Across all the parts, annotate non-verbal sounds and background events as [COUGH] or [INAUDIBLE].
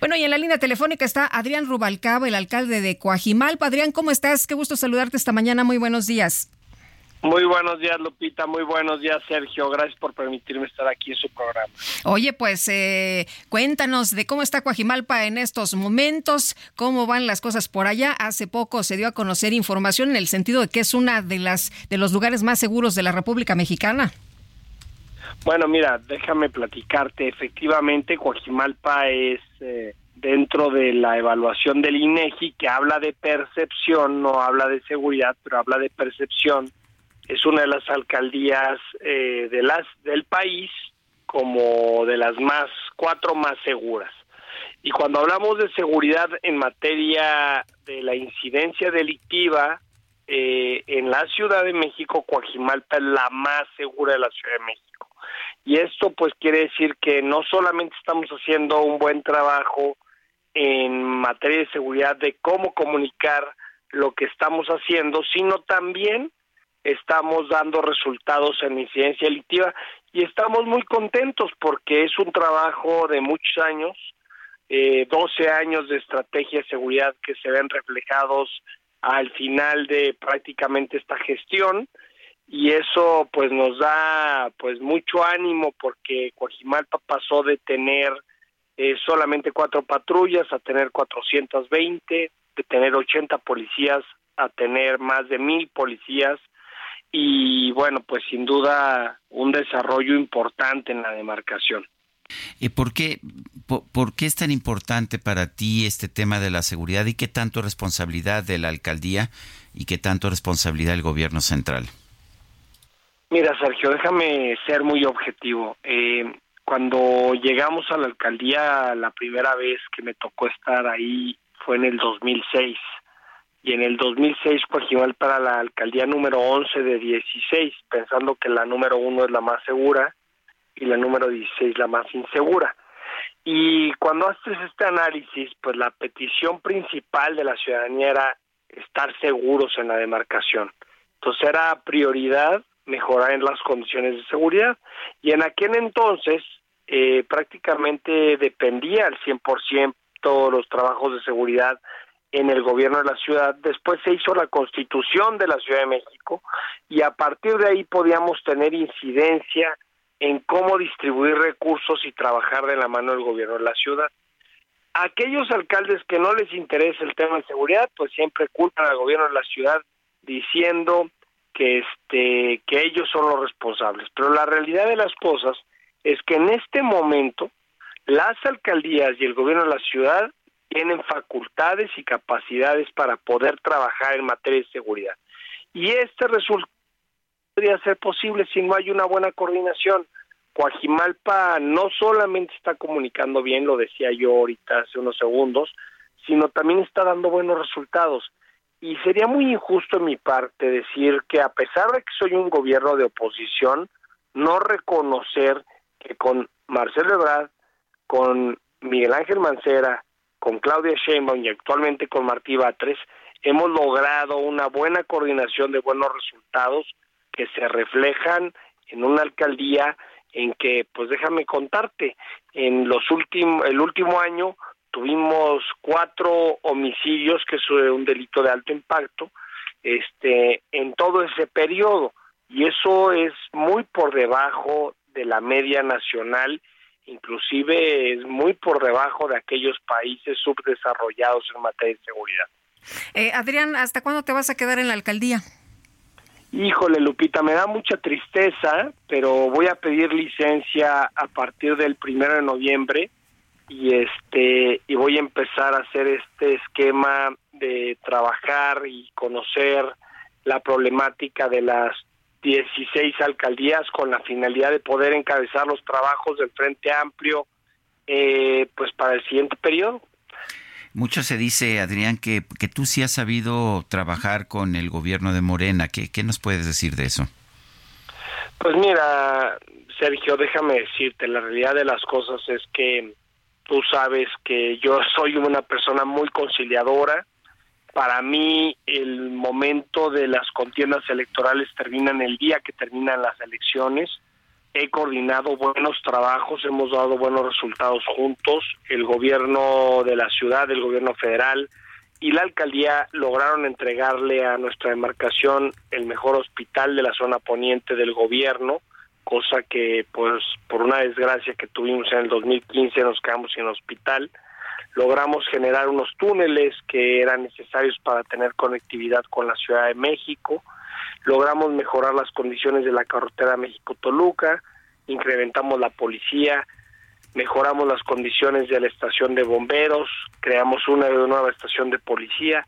Bueno, y en la línea telefónica está Adrián Rubalcaba, el alcalde de Coajimalpa. Adrián, ¿cómo estás? Qué gusto saludarte esta mañana. Muy buenos días. Muy buenos días, Lupita. Muy buenos días, Sergio. Gracias por permitirme estar aquí en su programa. Oye, pues eh, cuéntanos de cómo está Coajimalpa en estos momentos, cómo van las cosas por allá. Hace poco se dio a conocer información en el sentido de que es una de las de los lugares más seguros de la República Mexicana. Bueno, mira, déjame platicarte. Efectivamente, Coajimalpa es eh, dentro de la evaluación del INEGI que habla de percepción, no habla de seguridad, pero habla de percepción. Es una de las alcaldías eh, de las del país como de las más cuatro más seguras. Y cuando hablamos de seguridad en materia de la incidencia delictiva, eh, en la Ciudad de México, Coajimalpa es la más segura de la Ciudad de México. Y esto pues quiere decir que no solamente estamos haciendo un buen trabajo en materia de seguridad de cómo comunicar lo que estamos haciendo, sino también estamos dando resultados en incidencia delictiva. Y estamos muy contentos porque es un trabajo de muchos años, eh, 12 años de estrategia de seguridad que se ven reflejados al final de prácticamente esta gestión y eso pues nos da pues mucho ánimo porque Coajimalpa pasó de tener eh, solamente cuatro patrullas a tener 420, de tener 80 policías a tener más de mil policías y bueno pues sin duda un desarrollo importante en la demarcación. ¿Y por qué, por, qué es tan importante para ti este tema de la seguridad y qué tanto responsabilidad de la alcaldía y qué tanto responsabilidad del gobierno central? Mira, Sergio, déjame ser muy objetivo. Eh, cuando llegamos a la alcaldía la primera vez que me tocó estar ahí fue en el 2006 y en el 2006 igual para la alcaldía número 11 de 16, pensando que la número 1 es la más segura y la número 16 la más insegura. Y cuando haces este análisis, pues la petición principal de la ciudadanía era estar seguros en la demarcación. Entonces era prioridad mejorar en las condiciones de seguridad. Y en aquel entonces eh, prácticamente dependía al 100% todos los trabajos de seguridad en el gobierno de la ciudad. Después se hizo la constitución de la Ciudad de México y a partir de ahí podíamos tener incidencia en cómo distribuir recursos y trabajar de la mano del gobierno de la ciudad. Aquellos alcaldes que no les interesa el tema de seguridad, pues siempre culpan al gobierno de la ciudad diciendo que este que ellos son los responsables, pero la realidad de las cosas es que en este momento las alcaldías y el gobierno de la ciudad tienen facultades y capacidades para poder trabajar en materia de seguridad. Y este resultado podría ser posible si no hay una buena coordinación. Coajimalpa no solamente está comunicando bien, lo decía yo ahorita hace unos segundos, sino también está dando buenos resultados. Y sería muy injusto en mi parte decir que a pesar de que soy un gobierno de oposición, no reconocer que con Marcelo Ebrard, con Miguel Ángel Mancera, con Claudia Sheinbaum y actualmente con Martí Batres, hemos logrado una buena coordinación de buenos resultados que se reflejan en una alcaldía en que, pues déjame contarte, en los últimos, el último año tuvimos cuatro homicidios, que es un delito de alto impacto, este, en todo ese periodo, y eso es muy por debajo de la media nacional, inclusive es muy por debajo de aquellos países subdesarrollados en materia de seguridad. Eh, Adrián, ¿hasta cuándo te vas a quedar en la alcaldía? Híjole, Lupita, me da mucha tristeza, pero voy a pedir licencia a partir del primero de noviembre y este y voy a empezar a hacer este esquema de trabajar y conocer la problemática de las 16 alcaldías con la finalidad de poder encabezar los trabajos del Frente Amplio eh, pues para el siguiente periodo. Mucho se dice, Adrián, que, que tú sí has sabido trabajar con el gobierno de Morena. ¿Qué, ¿Qué nos puedes decir de eso? Pues mira, Sergio, déjame decirte, la realidad de las cosas es que tú sabes que yo [LAUGHS] soy una persona muy conciliadora. Para mí el momento de las contiendas electorales termina en el día que terminan las elecciones. He coordinado buenos trabajos, hemos dado buenos resultados juntos, el gobierno de la ciudad, el gobierno federal y la alcaldía lograron entregarle a nuestra demarcación el mejor hospital de la zona poniente del gobierno, cosa que pues por una desgracia que tuvimos en el 2015 nos quedamos sin hospital. Logramos generar unos túneles que eran necesarios para tener conectividad con la Ciudad de México. Logramos mejorar las condiciones de la carretera México-Toluca, incrementamos la policía, mejoramos las condiciones de la estación de bomberos, creamos una nueva estación de policía.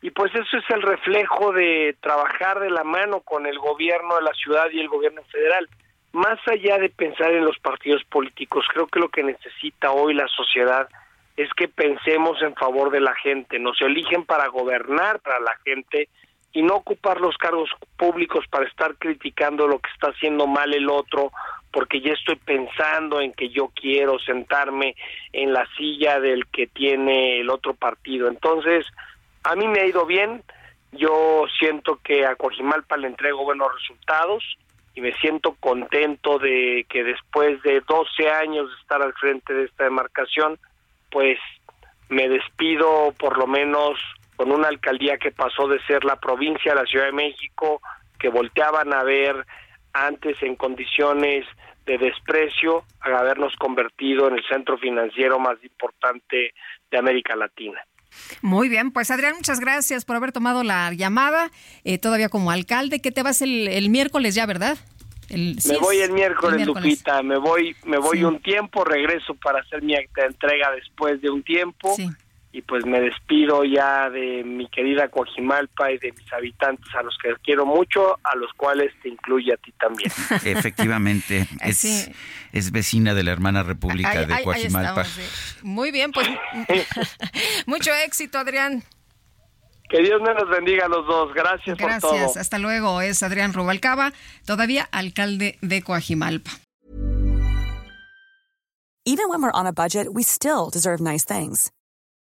Y pues eso es el reflejo de trabajar de la mano con el gobierno de la ciudad y el gobierno federal. Más allá de pensar en los partidos políticos, creo que lo que necesita hoy la sociedad es que pensemos en favor de la gente. Nos eligen para gobernar para la gente y no ocupar los cargos públicos para estar criticando lo que está haciendo mal el otro, porque ya estoy pensando en que yo quiero sentarme en la silla del que tiene el otro partido. Entonces, a mí me ha ido bien, yo siento que a Cojimalpa le entrego buenos resultados y me siento contento de que después de 12 años de estar al frente de esta demarcación, pues me despido por lo menos con una alcaldía que pasó de ser la provincia de la Ciudad de México, que volteaban a ver antes en condiciones de desprecio, a habernos convertido en el centro financiero más importante de América Latina. Muy bien, pues Adrián, muchas gracias por haber tomado la llamada, eh, todavía como alcalde, que te vas el, miércoles ya, ¿verdad? me voy el miércoles, Lupita, me voy, me voy un tiempo, regreso para hacer mi entrega después de un tiempo. Sí y pues me despido ya de mi querida Coajimalpa y de mis habitantes a los que quiero mucho, a los cuales te incluye a ti también. [LAUGHS] Efectivamente, es, es vecina de la hermana república de Coajimalpa. Muy bien, pues [LAUGHS] mucho éxito, Adrián. Que Dios me los bendiga a los dos. Gracias, Gracias. por todo. Gracias. Hasta luego. Es Adrián Rubalcaba, todavía alcalde de Coajimalpa. Even when we're on a budget, we still deserve nice things.